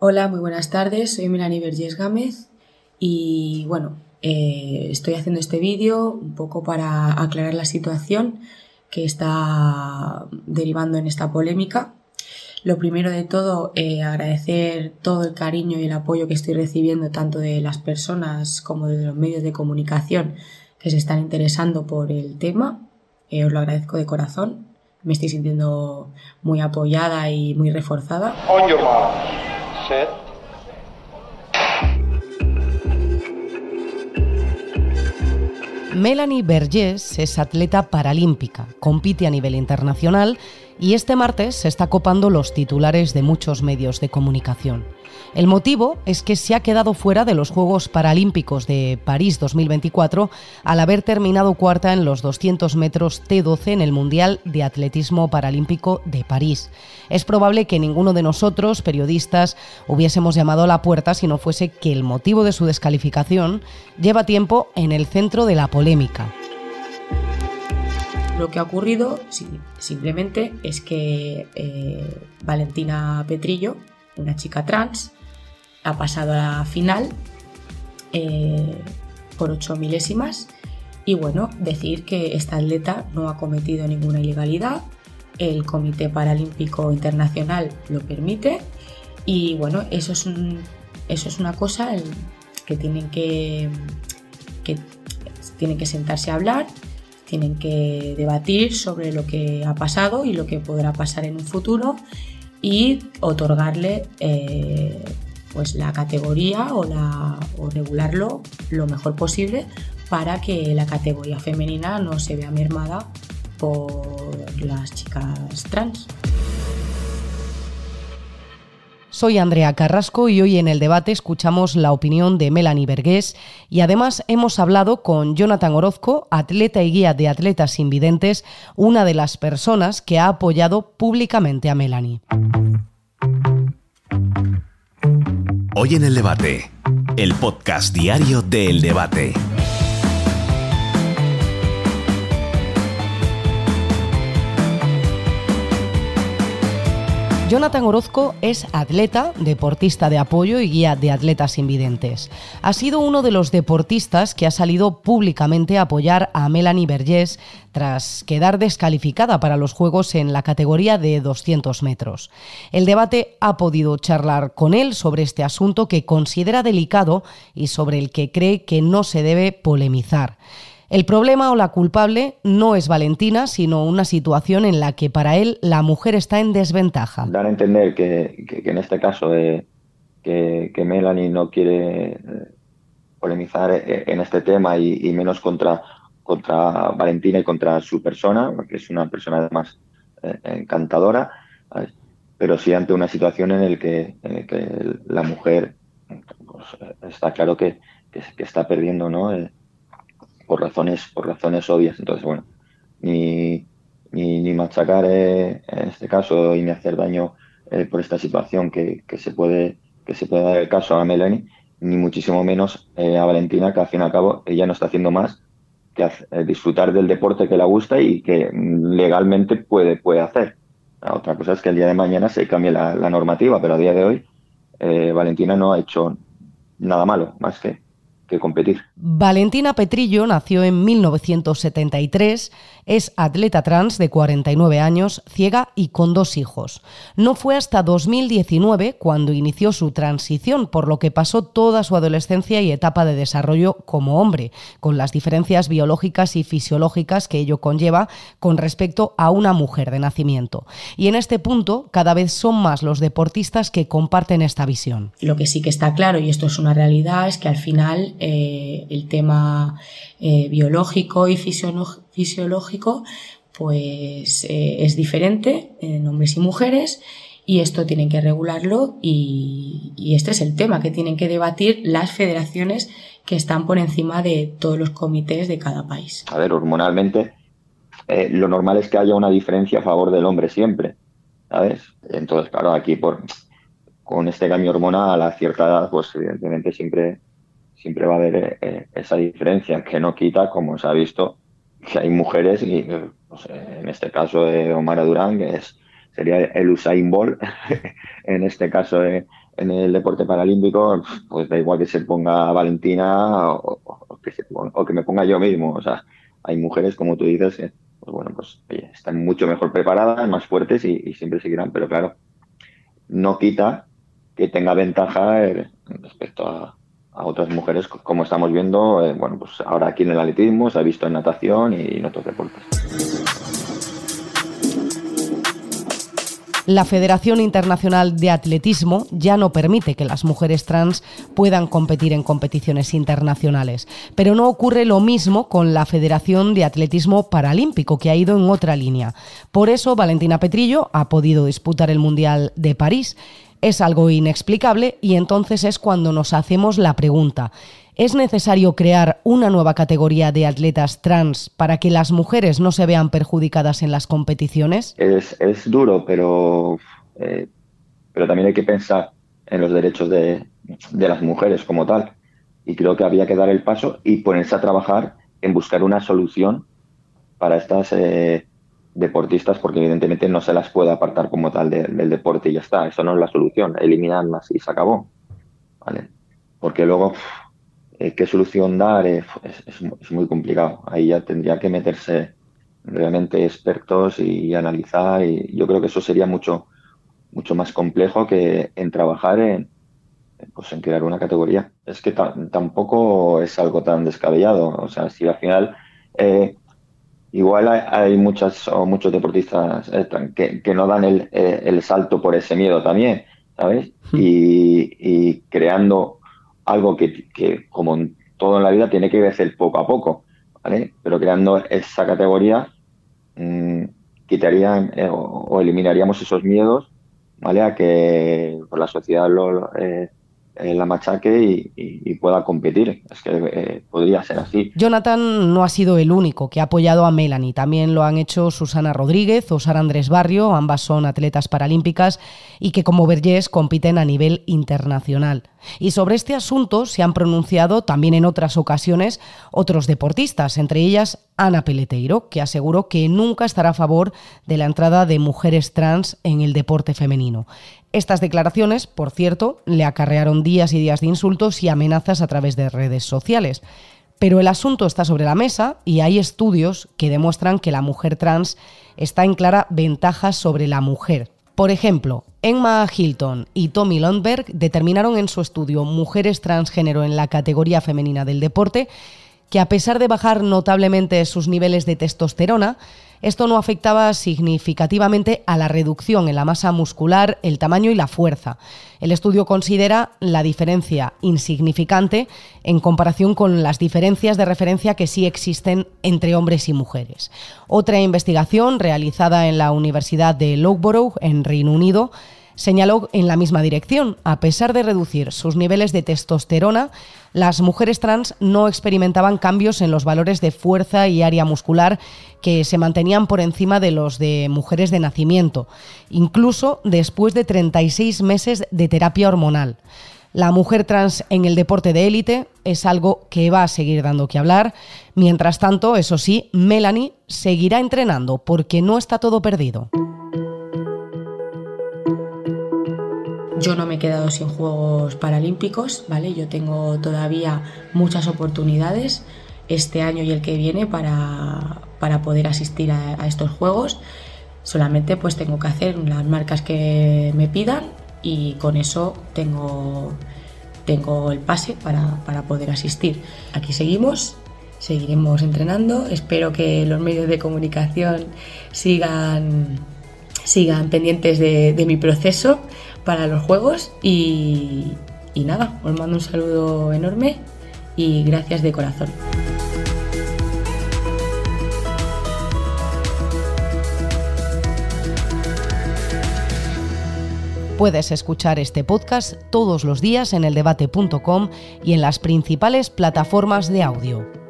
Hola, muy buenas tardes. Soy Melanie Vergés Gámez y bueno, eh, estoy haciendo este vídeo un poco para aclarar la situación que está derivando en esta polémica. Lo primero de todo, eh, agradecer todo el cariño y el apoyo que estoy recibiendo tanto de las personas como de los medios de comunicación que se están interesando por el tema. Eh, os lo agradezco de corazón. Me estoy sintiendo muy apoyada y muy reforzada. Melanie Vergés es atleta paralímpica, compite a nivel internacional y este martes se está copando los titulares de muchos medios de comunicación. El motivo es que se ha quedado fuera de los Juegos Paralímpicos de París 2024 al haber terminado cuarta en los 200 metros T12 en el Mundial de Atletismo Paralímpico de París. Es probable que ninguno de nosotros, periodistas, hubiésemos llamado a la puerta si no fuese que el motivo de su descalificación lleva tiempo en el centro de la polémica. Lo que ha ocurrido simplemente es que eh, Valentina Petrillo, una chica trans, ha pasado a la final eh, por ocho milésimas y bueno, decir que esta atleta no ha cometido ninguna ilegalidad, el Comité Paralímpico Internacional lo permite y bueno, eso es, eso es una cosa que tienen que tienen que sentarse a hablar, tienen que debatir sobre lo que ha pasado y lo que podrá pasar en un futuro y otorgarle eh, pues la categoría o, la, o regularlo lo mejor posible para que la categoría femenina no se vea mermada por las chicas trans. Soy Andrea Carrasco y hoy en el debate escuchamos la opinión de Melanie Vergués y además hemos hablado con Jonathan Orozco, atleta y guía de atletas invidentes, una de las personas que ha apoyado públicamente a Melanie. Hoy en el debate, el podcast diario del debate. Jonathan Orozco es atleta, deportista de apoyo y guía de atletas invidentes. Ha sido uno de los deportistas que ha salido públicamente a apoyar a Melanie Vergés tras quedar descalificada para los Juegos en la categoría de 200 metros. El debate ha podido charlar con él sobre este asunto que considera delicado y sobre el que cree que no se debe polemizar. El problema o la culpable no es Valentina, sino una situación en la que para él la mujer está en desventaja. Dar a entender que, en este caso eh, que, Melanie no quiere eh, polemizar eh, en este tema y, menos contra, contra Valentina y contra su persona, porque es una persona además encantadora, pero sí ante una situación en la que, la mujer pues, está claro que, está perdiendo ¿no? Por razones, por razones obvias. Entonces, bueno, ni, ni, machacar eh, en este caso y ni hacer daño eh, por esta situación que, se puede, que se puede dar el caso a Melanie, ni muchísimo menos eh, a Valentina, que al fin y al cabo ella no está haciendo más que disfrutar del deporte que le gusta y que legalmente puede, puede hacer. otra cosa es que el día de mañana se cambie la, la normativa, pero a día de hoy Valentina no ha hecho nada malo, más que que competir. Valentina Petrillo nació en 1973, es atleta trans de 49 años, ciega y con dos hijos. No fue hasta 2019 cuando inició su transición, por lo que pasó toda su adolescencia y etapa de desarrollo como hombre, con las diferencias biológicas y fisiológicas que ello conlleva con respecto a una mujer de nacimiento. Y en este punto, cada vez son más los deportistas que comparten esta visión. Lo que sí que está claro, y esto es una realidad, es que al final eh, el tema eh, biológico y fisiológico pues eh, es diferente en hombres y mujeres y esto tienen que regularlo y, este es el tema que tienen que debatir las federaciones que están por encima de todos los comités de cada país. A ver, hormonalmente lo normal es que haya una diferencia a favor del hombre siempre, ¿sabes? Entonces, claro, aquí por con este cambio hormonal a cierta edad, pues evidentemente siempre siempre va a haber eh, esa diferencia que no quita, como se ha visto, que hay mujeres, y en este caso de Omar Durán, que es, sería el Usain Bolt, en este caso de, en el deporte paralímpico, pues da igual que se ponga Valentina o, que, o que me ponga yo mismo. O sea, hay mujeres, como tú dices, que pues bueno, pues están mucho mejor preparadas, más fuertes y, siempre seguirán. Pero claro, no quita que tenga ventaja eh, respecto a, otras mujeres, como estamos viendo, eh, bueno, pues ahora aquí en el atletismo, se ha visto en natación y en otros deportes. la Federación Internacional de Atletismo ya no permite que las mujeres trans puedan competir en competiciones internacionales. Pero no ocurre lo mismo con la Federación de Atletismo Paralímpico, que ha ido en otra línea. Por eso Valentina Petrillo ha podido disputar el Mundial de París. Es algo inexplicable y entonces es cuando nos hacemos la pregunta. ¿Es necesario crear una nueva categoría de atletas trans para que las mujeres no se vean perjudicadas en las competiciones? Es, duro, pero, eh, pero también hay que pensar en los derechos de, las mujeres como tal. Y creo que había que dar el paso y ponerse a trabajar en buscar una solución para estas eh, deportistas, porque evidentemente no se las puede apartar como tal del deporte y ya está. Eso no es la solución, eliminarlas y se acabó. ¿vale? Porque luego eh, qué solución dar es, muy complicado. Ahí ya tendría que meterse realmente expertos y, analizar y yo creo que eso sería mucho mucho más complejo que en trabajar en pues en crear una categoría. Es que tampoco es algo tan descabellado. O sea, si al final eh, igual hay, muchas o muchos deportistas eh, que, no dan el, salto por ese miedo también, ¿sabes? Hmm. y creando algo que, como en todo en la vida, tiene que crecer poco a poco, ¿vale? Pero creando esa categoría, mmm, quitarían eh, o, eliminaríamos esos miedos, ¿vale? A que por la sociedad lo, eh, eh, la machaque y, pueda competir. Es que eh, podría ser así. Jonathan no ha sido el único que ha apoyado a Melanie. También lo han hecho Susana Rodríguez o Sara Andrés Barrio, ambas son atletas paralímpicas y que como Vergés compiten a nivel internacional. Y sobre este asunto se han pronunciado también en otras ocasiones otros deportistas, entre ellas Ana Peleteiro, que aseguró que nunca estará a favor de la entrada de mujeres trans en el deporte femenino. Estas declaraciones, por cierto, le acarrearon días y días de insultos y amenazas a través de redes sociales. Pero el asunto está sobre la mesa y hay estudios que demuestran que la mujer trans está en clara ventaja sobre la mujer. Por ejemplo, Emma Hilton y Tommy Lundberg determinaron en su estudio Mujeres transgénero en la categoría femenina del deporte que a pesar de bajar notablemente sus niveles de testosterona, esto no afectaba significativamente a la reducción en la masa muscular, el tamaño y la fuerza. El estudio considera la diferencia insignificante en comparación con las diferencias de referencia que sí existen entre hombres y mujeres. Otra investigación realizada en la Universidad de Loughborough, en Reino Unido, señaló en la misma dirección. A pesar de reducir sus niveles de testosterona, las mujeres trans no experimentaban cambios en los valores de fuerza y área muscular que se mantenían por encima de los de mujeres de nacimiento, incluso después de 36 meses de terapia hormonal. La mujer trans en el deporte de élite es algo que va a seguir dando que hablar. Mientras tanto, eso sí, Melanie seguirá entrenando porque no está todo perdido. Yo no me he quedado sin Juegos Paralímpicos, ¿vale? Yo tengo todavía muchas oportunidades este año y el que viene para, poder asistir a, estos Juegos. Solamente pues tengo que hacer las marcas que me pidan y con eso tengo, tengo el pase para, para poder asistir. Aquí seguimos, seguiremos entrenando. Espero que los medios de comunicación sigan, sigan pendientes de mi proceso para los juegos y, nada, os mando un saludo enorme y gracias de corazón. Puedes escuchar este podcast todos los días en eldebate.com y en las principales plataformas de audio.